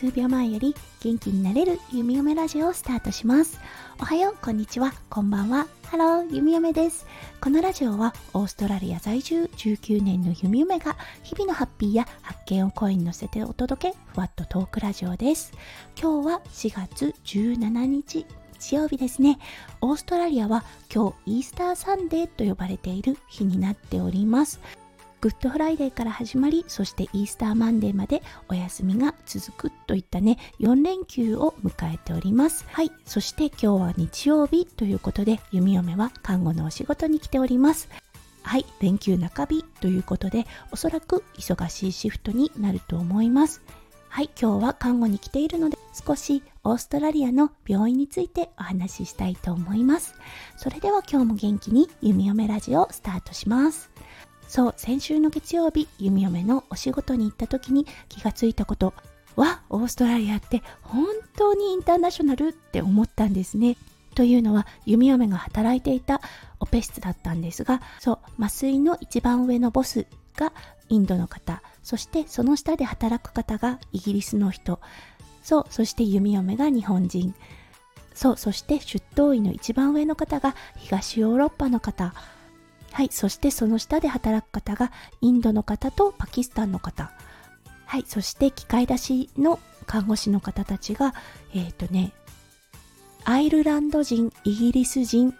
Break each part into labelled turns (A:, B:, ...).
A: 数秒前より元気になれる弓嫁ラジオをスタートします。おはよう、こんにちは、こんばんは。ハロー、弓嫁です。このラジオはオーストラリア在住19年の弓嫁が日々のハッピーや発見を声に乗せてお届け、ふわっとトークラジオです。今日は4月17日、日曜日ですね。オーストラリアは今日 Easter Sunday と呼ばれている日になっております。Good Friday から始まりそして Easter Monday までお休みが続くといったね4連休を迎えております。はい。そして今日は日曜日ということで弓嫁は看護のお仕事に来ております。はい。連休中日ということでおそらく忙しいシフトになると思います。はい。今日は看護に来ているので少しオーストラリアの病院についてお話ししたいと思います。それでは今日も元気に弓嫁ラジオスタートします。そう先週の月曜日弓嫁のお仕事に行った時に気がついたことはオーストラリアって本当にインターナショナルって思ったんですね。というのは弓嫁が働いていたオペ室だったんですがそう麻酔の一番上のボスがインドの方。そしてその下で働く方がイギリスの人。そうそして弓嫁が日本人そうそして出頭医の一番上の方が東ヨーロッパの方はい、そしてその下で働く方がインドの方とパキスタンの方。はい、そして機械出しの看護師の方たちが、えっ、ー、とね、アイルランド人、イギリス人、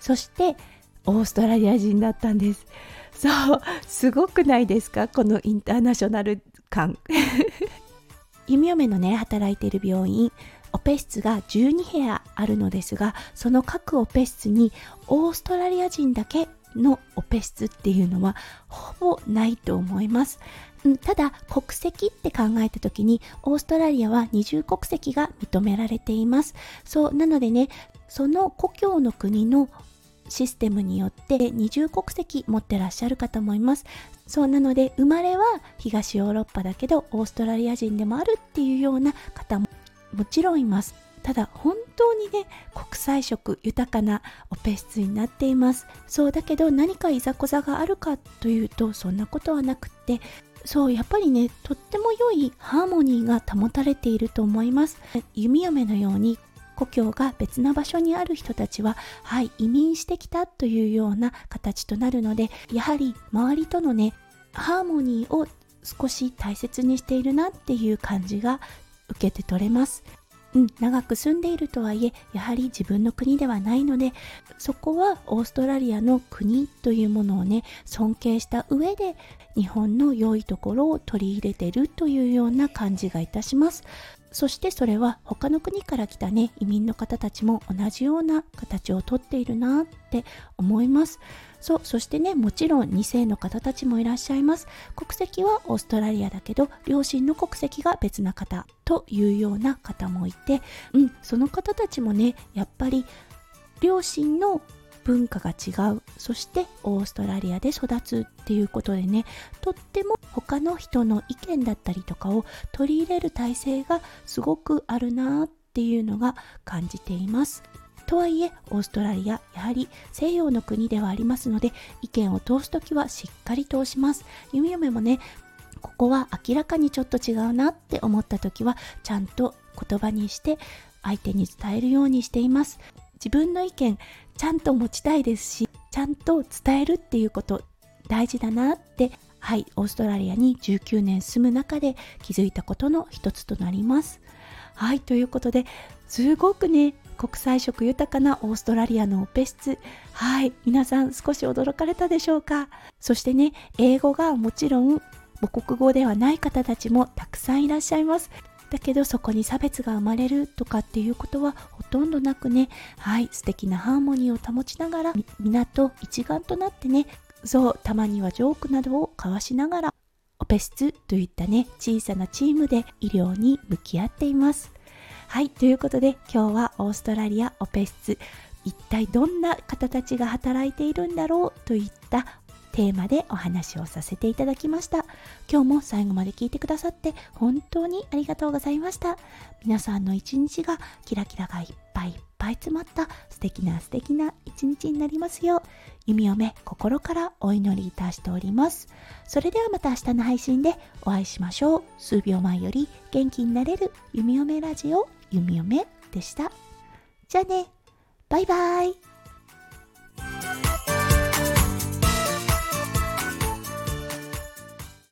A: そしてオーストラリア人だったんです。そう、すごくないですか？このインターナショナル感。弓嫁のね、働いている病院、オペ室が12部屋あるのですが、その各オペ室にオーストラリア人だけのオペ室っていうのはほぼないと思います。うんただ国籍って考えた時にオーストラリアは二重国籍が認められています。そうなのでねその故郷の国のシステムによって二重国籍持ってらっしゃる方もいます。そうなので生まれは東ヨーロッパだけどオーストラリア人でもあるっていうような方ももちろんいます。ただ本当にね国際色豊かなオペ室になっていますそうだけど何かいざこざがあるかというとそんなことはなくってそうやっぱりねとっても良いハーモニーが保たれていると思います弓嫁のように故郷が別な場所にある人たちは、はい、移民してきたというような形となるので、やはり周りとのね、ハーモニーを少し大切にしているなっていう感じが受けて取れます。うん、長く住んでいるとはいえやはり自分の国ではないのでそこはオーストラリアの国というものをね尊敬した上で日本の良いところを取り入れてるというような感じがいたしますそしてそれは他の国から来たね移民の方たちも同じような形をとっているなって思います。そうそしてねもちろん2世の方たちもいらっしゃいます。国籍はオーストラリアだけど両親の国籍が別な方というような方もいてうんその方たちもねやっぱり両親の文化が違う。そしてオーストラリアで育つっていうことでね。とっても他の人の意見だったりとかを取り入れる体制がすごくあるなっていうのが感じています。とはいえオーストラリアやはり西洋の国ではありますので意見を通す時はしっかり通します。弓嫁もねここは明らかにちょっと違うなって思った時はちゃんと言葉にして相手に伝えるようにしています。自分の意見ちゃんと持ちたいですしちゃんと伝えるっていうこと大事だなってはいオーストラリアに19年住む中で気づいたことの一つとなります。はいということですごくね国際色豊かなオーストラリアのオペ室はい皆さん少し驚かれたでしょうか？そしてね英語がもちろん母国語ではない方たちもたくさんいらっしゃいます。だけどそこに差別が生まれるとかっていうことはほとんどなくねはい素敵なハーモニーを保ちながら皆と一丸となってねそうたまにはジョークなどを交わしながらオペ室といったね小さなチームで医療に向き合っています。はいということで今日はオーストラリアオペ室。一体どんな方たちが働いているんだろうといったテーマでお話をさせていただきました今日も最後まで聞いてくださって本当にありがとうございました。皆さんの一日がキラキラがいっぱいいっぱい詰まった素敵な素敵な一日になりますよう、弓嫁心からお祈りいたしております。それではまた明日の配信でお会いしましょう。数秒前より元気になれる弓嫁ラジオ弓嫁でした。じゃあね、バイバイ。